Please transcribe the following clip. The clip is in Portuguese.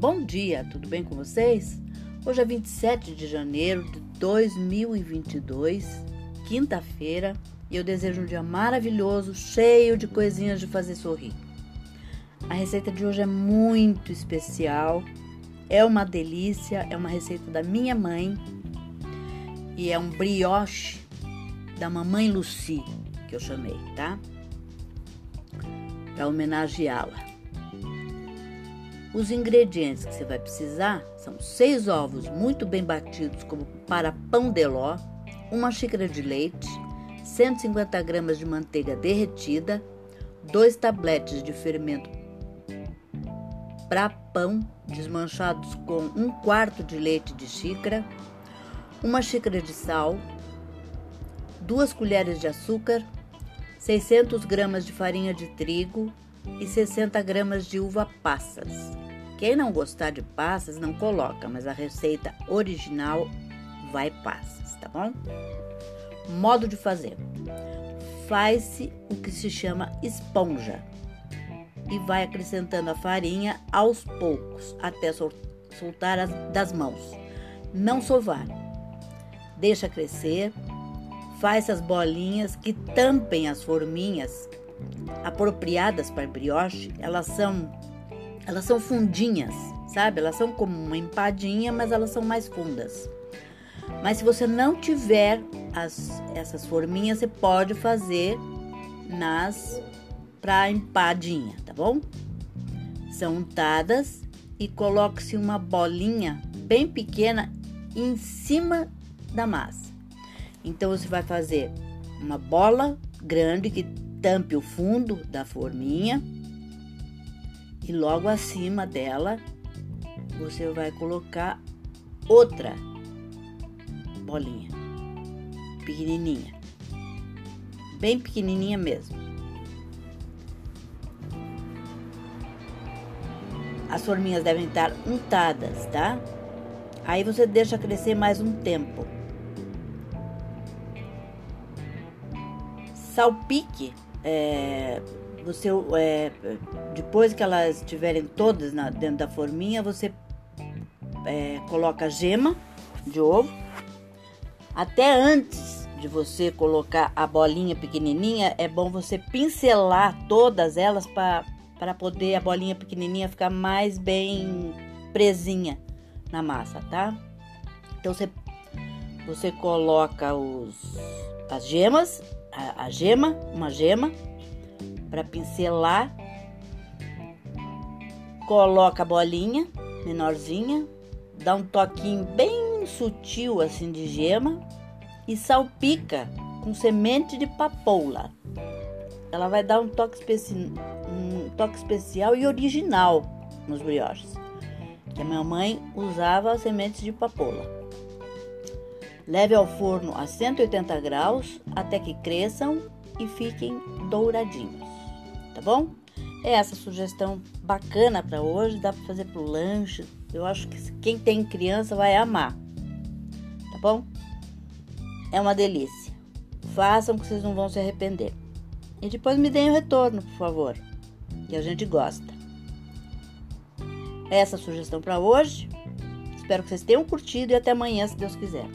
Bom dia, tudo bem com vocês? Hoje é 27 de janeiro de 2022, quinta-feira, e eu desejo um dia maravilhoso, cheio de coisinhas de fazer sorrir. A receita de hoje é muito especial, é uma delícia, é uma receita da minha mãe e é um brioche da mamãe Lucy, que eu chamei, tá? Para homenageá-la. Os ingredientes que você vai precisar são seis ovos muito bem batidos como para pão de ló, uma xícara de leite, 150 gramas de manteiga derretida, dois tabletes de fermento para pão desmanchados com um quarto de leite de xícara, uma xícara de sal, duas colheres de açúcar, 600 gramas de farinha de trigo e 60 gramas de uva passas. Quem não gostar de passas não coloca, mas a receita original vai passas, tá bom? Modo de fazer: faz-se o que se chama esponja e vai acrescentando a farinha aos poucos até soltar as, das mãos. Não sovar. Deixa crescer. Faz as bolinhas que tampem as forminhas apropriadas para brioche. Elas são elas são fundinhas, sabe? Elas são como uma empadinha, mas elas são mais fundas. Mas se você não tiver as, essas forminhas, você pode fazer nas para empadinha, tá bom? São untadas e coloque-se uma bolinha bem pequena em cima da massa. Então você vai fazer uma bola grande que tampe o fundo da forminha e logo acima dela você vai colocar outra bolinha pequenininha, bem pequenininha mesmo. As forminhas devem estar untadas, tá? Aí você deixa crescer mais um tempo. Salpique é, é, depois que elas estiverem todas na, dentro da forminha, você é, coloca a gema de ovo. Até antes de você colocar a bolinha pequenininha, é bom você pincelar todas elas para poder a bolinha pequenininha ficar mais bem presinha na massa, tá? Então você, você coloca os, as gemas, a, a gema, uma gema para pincelar. Coloca a bolinha menorzinha, dá um toquinho bem sutil assim de gema e salpica com semente de papoula. Ela vai dar um toque, especi um toque especial e original nos brioches. Que a minha mãe usava sementes de papoula. Leve ao forno a 180 graus até que cresçam e fiquem douradinhos tá bom? É essa sugestão bacana para hoje, dá para fazer pro lanche. Eu acho que quem tem criança vai amar. Tá bom? É uma delícia. Façam que vocês não vão se arrepender. E depois me deem o retorno, por favor, que a gente gosta. É essa a sugestão para hoje. Espero que vocês tenham curtido e até amanhã, se Deus quiser.